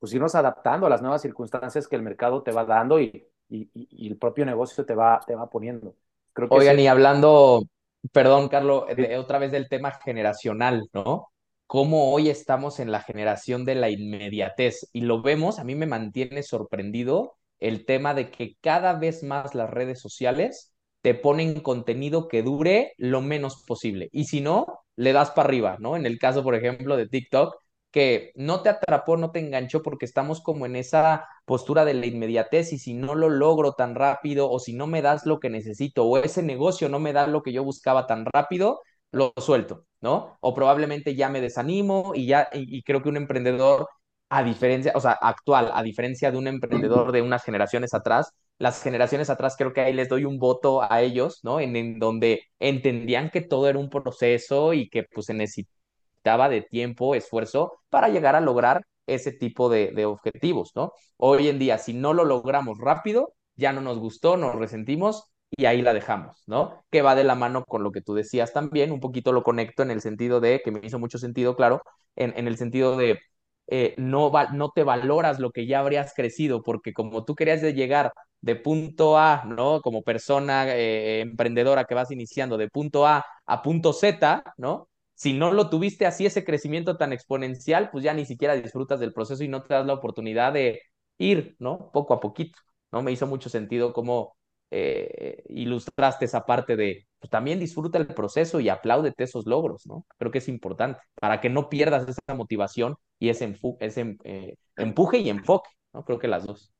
pues irnos adaptando a las nuevas circunstancias que el mercado te va dando y, y, y el propio negocio te va, te va poniendo. Creo que Oigan, y hablando perdón, Carlos, de, otra vez del tema generacional, ¿no? Cómo hoy estamos en la generación de la inmediatez y lo vemos, a mí me mantiene sorprendido el tema de que cada vez más las redes sociales te ponen contenido que dure lo menos posible y si no, le das para arriba, ¿no? En el caso, por ejemplo, de TikTok, que no te atrapó, no te enganchó porque estamos como en esa postura de la inmediatez y si no lo logro tan rápido o si no me das lo que necesito o ese negocio no me da lo que yo buscaba tan rápido, lo suelto, ¿no? O probablemente ya me desanimo y ya, y, creo que un emprendedor, a diferencia, o sea, actual, a diferencia de un emprendedor de unas generaciones atrás, las generaciones atrás creo que ahí les doy un voto a ellos, ¿no? En, en donde entendían que todo era un proceso y que pues se necesitaba de tiempo, esfuerzo para llegar a lograr ese tipo de, objetivos, ¿no? Hoy en día, si no lo logramos rápido, ya no nos gustó, nos resentimos y ahí la dejamos, ¿no? Que va de la mano con lo que tú decías también, un poquito lo conecto en el sentido de, que me hizo mucho sentido, claro, en, el sentido de eh, no, no te valoras lo que ya habrías crecido, porque como tú querías llegar de punto A, ¿no? Como persona eh, emprendedora que vas iniciando de punto A a punto Z, ¿no? Si no lo tuviste así, ese crecimiento tan exponencial, pues ya ni siquiera disfrutas del proceso y no te das la oportunidad de ir, ¿no? Poco a poquito, ¿no? Me hizo mucho sentido cómo eh, ilustraste esa parte de, pues también disfruta el proceso y apláudete esos logros, ¿no? Creo que es importante para que no pierdas esa motivación y ese, ese eh, empuje y enfoque, ¿no? Creo que las dos.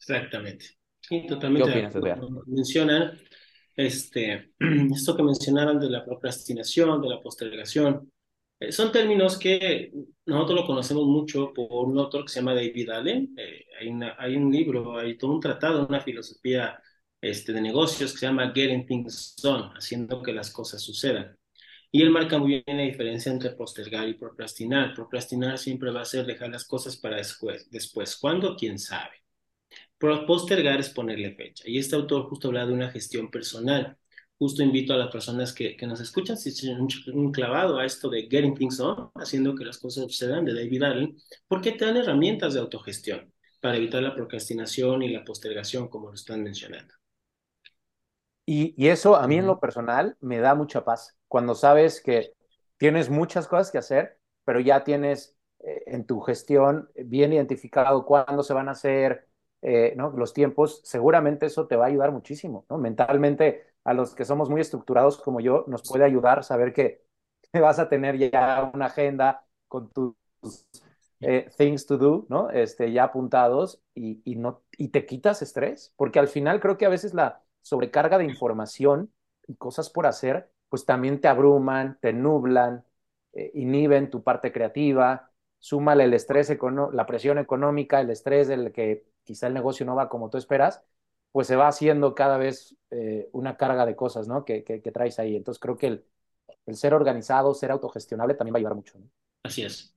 Exactamente. Sí, totalmente. ¿Qué opinas, Edgar? Mencionan este, esto que mencionaron de la procrastinación, de la postergación, eh, son términos que nosotros lo conocemos mucho por un autor que se llama David Allen. Eh, hay, una, hay, un libro, hay todo un tratado, una filosofía este, de negocios que se llama Getting Things Done, haciendo que las cosas sucedan. Y él marca muy bien la diferencia entre postergar y procrastinar. Procrastinar siempre va a ser dejar las cosas para después. Después, ¿cuándo? ¿Quién sabe? Postergar es ponerle fecha. Y este autor justo habla de una gestión personal. justo invito a las personas que, que nos escuchan si tienen un, un, clavado a esto de Getting Things Done, haciendo que las cosas sucedan de David Allen, porque te dan herramientas de autogestión para evitar la procrastinación y la postergación, como lo están mencionando. Y, y eso a mí en lo personal me da mucha paz, cuando sabes que tienes muchas cosas que hacer, pero ya tienes eh, en tu gestión bien identificado cuándo se van a hacer, eh, ¿no? los tiempos, seguramente eso te va a ayudar muchísimo. ¿no? Mentalmente, a los que somos muy estructurados como yo, nos puede ayudar saber que, vas a tener ya una agenda con tus eh, things to do, ¿no? Este, ya apuntados y, y, no, y te quitas estrés, porque al final creo que a veces la sobrecarga de información y cosas por hacer, pues también te abruman, te nublan, eh, inhiben tu parte creativa, súmale el estrés, la presión económica, el estrés del que quizá el negocio no va como tú esperas, pues se va haciendo cada vez eh, una carga de cosas, ¿no? Que, que, traes ahí. Entonces creo que el, el, ser organizado, ser autogestionable también va a ayudar mucho. ¿no? Así es.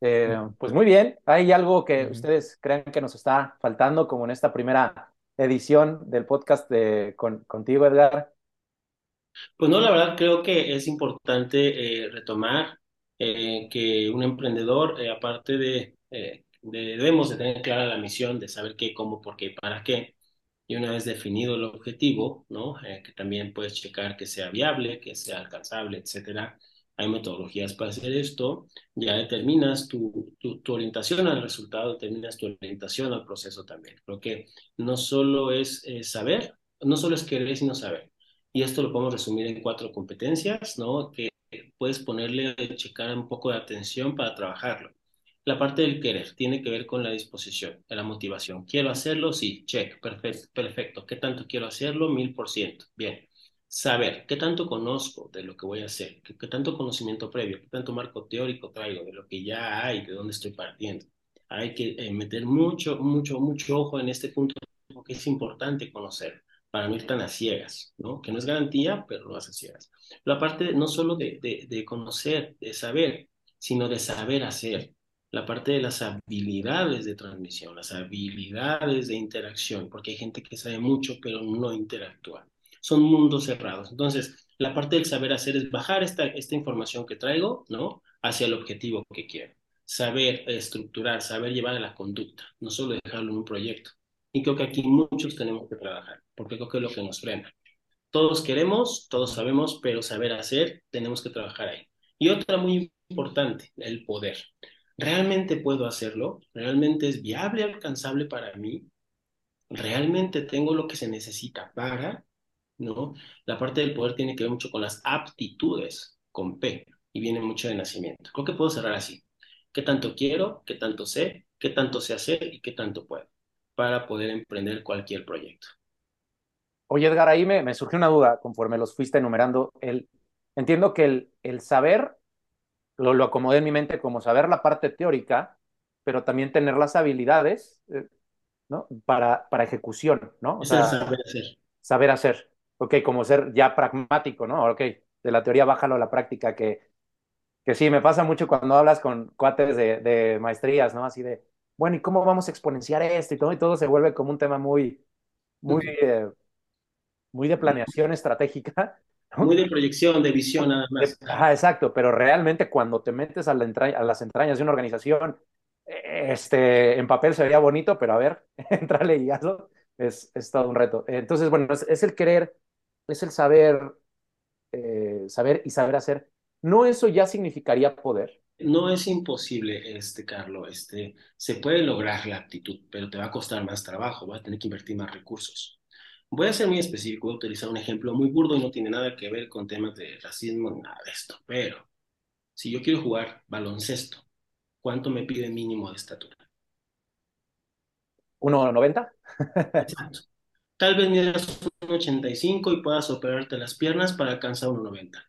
Eh, pues muy bien, ¿hay algo que ustedes creen que nos está faltando como en esta primera edición del podcast de, con, contigo, Edgar? Pues no, la verdad creo que es importante eh, retomar que un emprendedor, aparte de debemos de tener clara la misión de saber qué, cómo, por qué para qué. Y una vez definido el objetivo, ¿no? Eh, que también puedes checar que sea viable, que sea alcanzable, etcétera. Hay metodologías para hacer esto. Ya determinas tu, tu, tu, orientación al resultado, determinas tu orientación al proceso también. Creo que no solo es saber, no solo es querer, sino saber. Y esto lo podemos resumir en cuatro competencias, ¿no? Que puedes ponerle, checar un poco de atención para trabajarlo. La parte del querer tiene que ver con la disposición, la motivación. ¿Quiero hacerlo? Sí, check, perfecto, perfecto. ¿Qué tanto quiero hacerlo? Mil por ciento. Bien. Saber, ¿qué tanto conozco de lo que voy a hacer? ¿Qué, tanto conocimiento previo? ¿Qué tanto marco teórico traigo de lo que ya hay, de dónde estoy partiendo? Hay que eh, meter mucho, mucho, mucho ojo en este punto porque es importante conocer para no ir tan a ciegas, ¿no? Que no es garantía, pero no a ciegas. La parte no solo de, de, de conocer, de saber, sino de saber hacer la parte de las habilidades de transmisión, las habilidades de interacción, porque hay gente que sabe mucho pero no interactúa. Son mundos cerrados. Entonces, la parte del saber hacer es bajar esta, esta información que traigo, ¿no? Hacia el objetivo que quiero. Saber estructurar, saber llevar a la conducta, no solo dejarlo en un proyecto. Y creo que aquí muchos tenemos que trabajar, porque creo que es lo que nos frena. Todos queremos, todos sabemos, pero saber hacer, tenemos que trabajar ahí. Y otra muy importante, el poder. ¿Realmente puedo hacerlo? ¿Realmente es viable, alcanzable para mí? ¿Realmente tengo lo que se necesita para? ¿No? La parte del poder tiene que ver mucho con las aptitudes, con P, y viene mucho de nacimiento. Creo que puedo cerrar así. ¿Qué tanto quiero? ¿Qué tanto sé? ¿Qué tanto sé hacer? ¿Y qué tanto puedo? Para poder emprender cualquier proyecto. Oye, Edgar, ahí me, me surgió una duda conforme los fuiste enumerando. El, entiendo que el, el saber lo, lo acomodé en mi mente como saber la parte teórica, pero también tener las habilidades eh, ¿no? para, para ejecución, ¿no? O sea, saber hacer. Saber hacer. Ok, como ser ya pragmático, ¿no? Ok, de la teoría bájalo a la práctica, que, que sí, me pasa mucho cuando hablas con cuates de, de maestrías, ¿no? Así de, bueno, ¿y cómo vamos a exponenciar esto y todo? Y todo se vuelve como un tema muy, muy, eh, muy de planeación estratégica. Muy de proyección, de visión nada más. Ajá, exacto, pero realmente cuando te metes a, la a las entrañas de una organización, este, en papel se vería bonito, pero a ver, entrale y hazlo, es, es todo un reto. Entonces, bueno, es, el querer, es el saber, eh, saber y saber hacer. ¿No eso ya significaría poder? No es imposible, este, Carlos, este, se puede lograr la aptitud, pero te va a costar más trabajo, vas a tener que invertir más recursos. Voy a ser muy específico, voy a utilizar un ejemplo muy burdo y no tiene nada que ver con temas de racismo ni nada de esto, pero si yo quiero jugar baloncesto, ¿cuánto me pide mínimo de estatura? 1,90. Exacto. Tal vez midas 1,85 y puedas operarte las piernas para alcanzar 1,90.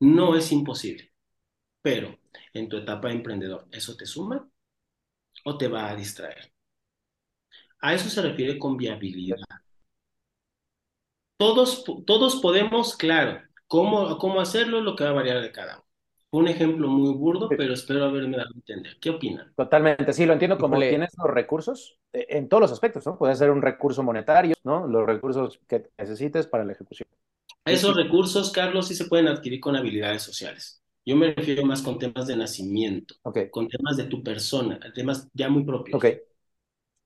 No es imposible, pero en tu etapa de emprendedor, ¿eso te suma o te va a distraer? A eso se refiere con viabilidad. Todos, todos podemos, claro, cómo, cómo hacerlo lo que va a variar de cada uno. Un ejemplo muy burdo, pero espero haberme dado a entender. ¿Qué opinan? Totalmente, sí, lo entiendo como tienes los recursos eh, en todos los aspectos, ¿no? Puede ser un recurso monetario, ¿no? Los recursos que necesites para la ejecución. esos recursos, Carlos, sí se pueden adquirir con habilidades sociales. Yo me refiero más con temas de nacimiento, con temas de tu persona, temas ya muy propios. Okay.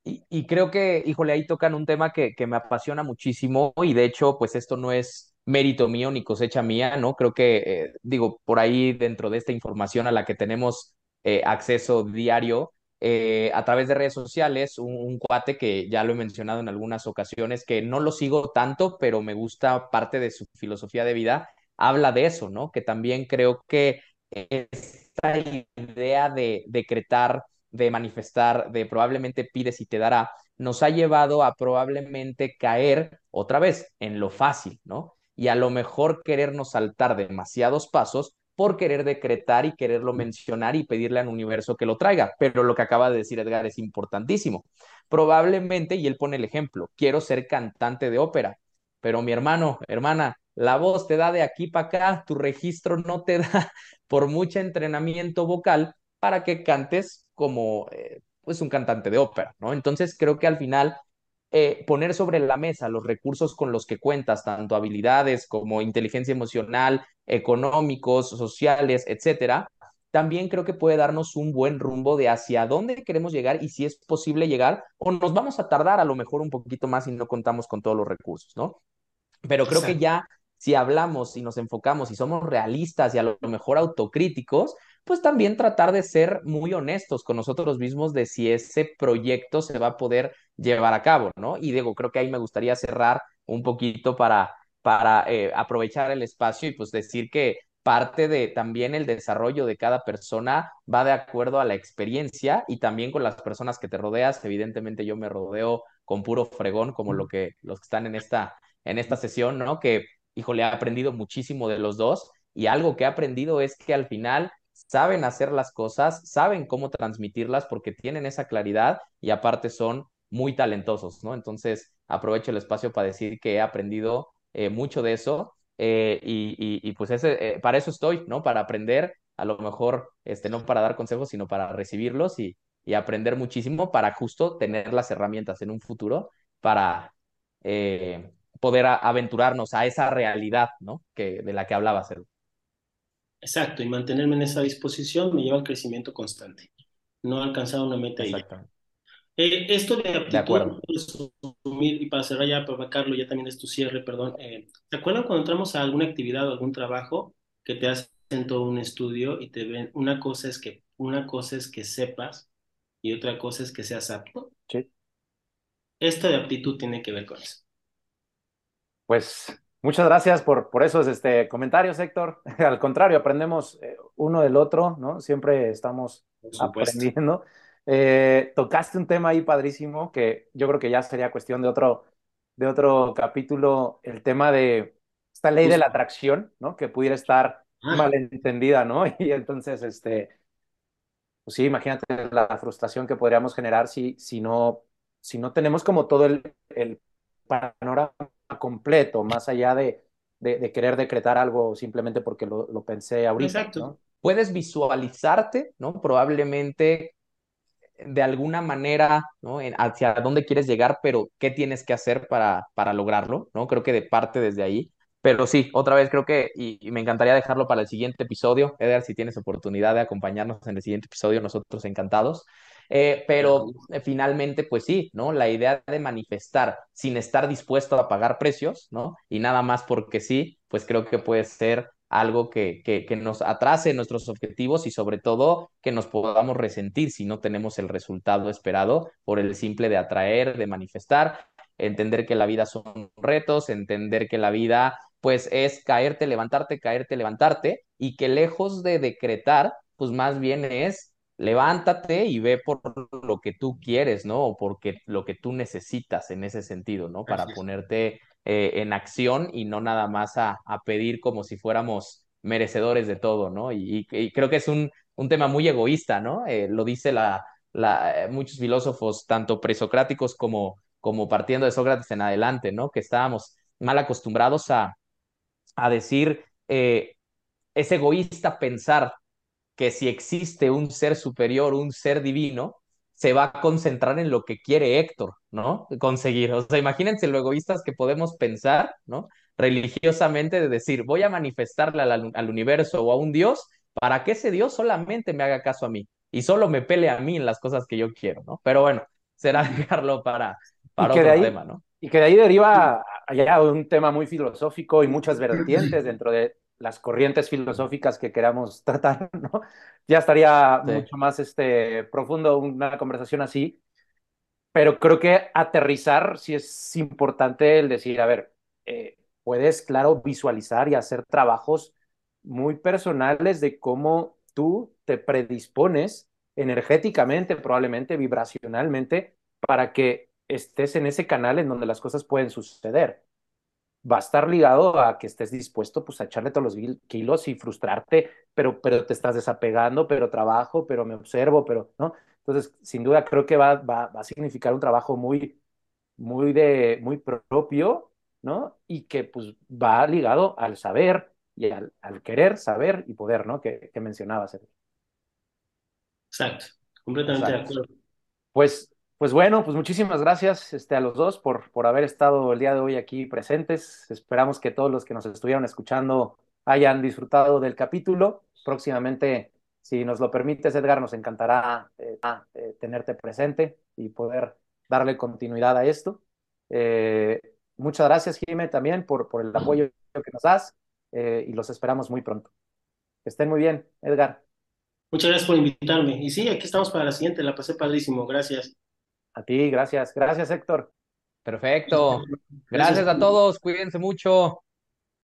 Y, creo que, híjole, ahí tocan un tema que, que me apasiona muchísimo y de hecho, pues esto no es mérito mío ni cosecha mía, ¿no? Creo que, eh, digo, por ahí dentro de esta información a la que tenemos eh, acceso diario, eh, a través de redes sociales, un, un, cuate que ya lo he mencionado en algunas ocasiones, que no lo sigo tanto, pero me gusta parte de su filosofía de vida, habla de eso, ¿no? Que también creo que esta idea de decretar de manifestar, de probablemente pides y te dará, nos ha llevado a probablemente caer otra vez en lo fácil, ¿no? Y a lo mejor querernos saltar demasiados pasos por querer decretar y quererlo mencionar y pedirle al universo que lo traiga. Pero lo que acaba de decir Edgar es importantísimo. Probablemente, y él pone el ejemplo, quiero ser cantante de ópera, pero mi hermano, hermana, la voz te da de aquí para acá, tu registro no te da por mucho entrenamiento vocal para que cantes como eh, pues un cantante de ópera, ¿no? Entonces creo que al final eh, poner sobre la mesa los recursos con los que cuentas, tanto habilidades como inteligencia emocional, económicos, sociales, etcétera, también creo que puede darnos un buen rumbo de hacia dónde queremos llegar y si es posible llegar o nos vamos a tardar a lo mejor un poquito más y no contamos con todos los recursos, ¿no? Pero creo que ya si hablamos y nos enfocamos y somos realistas y a lo mejor autocríticos, pues también tratar de ser muy honestos con nosotros mismos de si ese proyecto se va a poder llevar a cabo, ¿no? Y digo, creo que ahí me gustaría cerrar un poquito para, para eh, aprovechar el espacio y pues decir que parte de también el desarrollo de cada persona va de acuerdo a la experiencia y también con las personas que te rodeas. Evidentemente yo me rodeo con puro fregón como lo que los que están en esta en esta sesión, ¿no? Que híjole, he aprendido muchísimo de los dos y algo que he aprendido es que al final saben hacer las cosas, saben cómo transmitirlas porque tienen esa claridad y aparte son muy talentosos, ¿no? Entonces, aprovecho el espacio para decir que he aprendido eh, mucho de eso eh, y, pues ese, eh, para eso estoy, ¿no? Para aprender, a lo mejor, este, no para dar consejos, sino para recibirlos y, y aprender muchísimo para justo tener las herramientas en un futuro para poder aventurarnos a esa realidad, ¿no? Que, de la que hablaba Cero. Exacto, y mantenerme en esa disposición me lleva al crecimiento constante, no alcanzar una meta. Exacto. Eh, esto de aptitud, de acuerdo. y para cerrar ya, para Carlos, ya también es tu cierre, perdón. Eh, ¿Te acuerdas cuando entramos a alguna actividad o algún trabajo que te hacen todo un estudio y te ven, una cosa es que, una cosa es que sepas y otra cosa es que seas apto? Sí. Esto de aptitud tiene que ver con eso. Pues Muchas gracias por, por esos este, comentarios, Héctor. Al contrario, aprendemos eh, uno del otro, ¿no? Siempre estamos aprendiendo. Eh, tocaste un tema ahí padrísimo que yo creo que ya sería cuestión de otro, de otro capítulo, el tema de esta ley de la atracción, ¿no? Que pudiera estar ah. malentendida, ¿no? Y entonces, este, pues sí, imagínate la frustración que podríamos generar si, si, no, si no tenemos como todo el, el panorama completo, más allá de, de, querer decretar algo simplemente porque lo, lo pensé ahorita. ¿no? Puedes visualizarte, ¿no? Probablemente de alguna manera, ¿no? hacia dónde quieres llegar, pero qué tienes que hacer para, para lograrlo, ¿no? Creo que de parte desde ahí. Pero sí, otra vez creo que, y, me encantaría dejarlo para el siguiente episodio. Eder, si tienes oportunidad de acompañarnos en el siguiente episodio, nosotros encantados. Eh, pero eh, finalmente, pues sí, ¿no? La idea de manifestar sin estar dispuesto a pagar precios, ¿no? Y nada más porque sí, pues creo que puede ser algo que, que, que, nos atrase nuestros objetivos y sobre todo que nos podamos resentir si no tenemos el resultado esperado por el simple de atraer, de manifestar, entender que la vida son retos, entender que la vida pues es caerte, levantarte, caerte, levantarte y que lejos de decretar, pues más bien es levántate y ve por lo que tú quieres, ¿no? O porque lo que tú necesitas en ese sentido, ¿no? Para ponerte eh, en acción y no nada más a, pedir como si fuéramos merecedores de todo, ¿no? Y, creo que es un, un, tema muy egoísta, ¿no? Eh, lo dice la, la, muchos filósofos, tanto presocráticos como, como partiendo de Sócrates en adelante, ¿no? Que estábamos mal acostumbrados a, a decir, eh, es egoísta pensar que si existe un ser superior, un ser divino, se va a concentrar en lo que quiere Héctor, ¿no? Conseguir. O sea, imagínense lo egoístas que podemos pensar, ¿no? Religiosamente de decir, voy a manifestarle al, al universo o a un Dios para que ese Dios solamente me haga caso a mí y solo me pele a mí en las cosas que yo quiero, ¿no? Pero bueno, será dejarlo para, para otro tema, ¿no? Y que de ahí deriva allá un tema muy filosófico y muchas vertientes dentro de las corrientes filosóficas que queramos tratar, ¿no? Ya estaría mucho más este, profundo una conversación así, pero creo que aterrizar sí es importante el decir, a ver, eh, puedes, claro, visualizar y hacer trabajos muy personales de cómo tú te predispones energéticamente, probablemente vibracionalmente, para que estés en ese canal en donde las cosas pueden suceder. Va a estar ligado a que estés dispuesto pues, a echarle todos los kilos y frustrarte, pero, pero te estás desapegando, pero trabajo, pero me observo, pero, ¿no? Entonces, sin duda, creo que va, va, va a significar un trabajo muy, muy, de, muy propio, ¿no? Y que pues va ligado al saber y al, al querer, saber y poder, ¿no? Que, que mencionabas. Exacto, completamente de acuerdo. Pues pues bueno, pues muchísimas gracias este, a los dos por, por haber estado el día de hoy aquí presentes. Esperamos que todos los que nos estuvieron escuchando hayan disfrutado del capítulo. Próximamente, si nos lo permites, Edgar, nos encantará eh, eh, tenerte presente y poder darle continuidad a esto. Eh, muchas gracias, Jimé, también por, por el apoyo que nos das y los esperamos muy pronto. Que estén muy bien, Edgar. Muchas gracias por invitarme. Y sí, aquí estamos para la siguiente. La pasé padrísimo. Gracias. A ti, gracias. Gracias, Héctor. Perfecto. Gracias a todos. Cuídense mucho.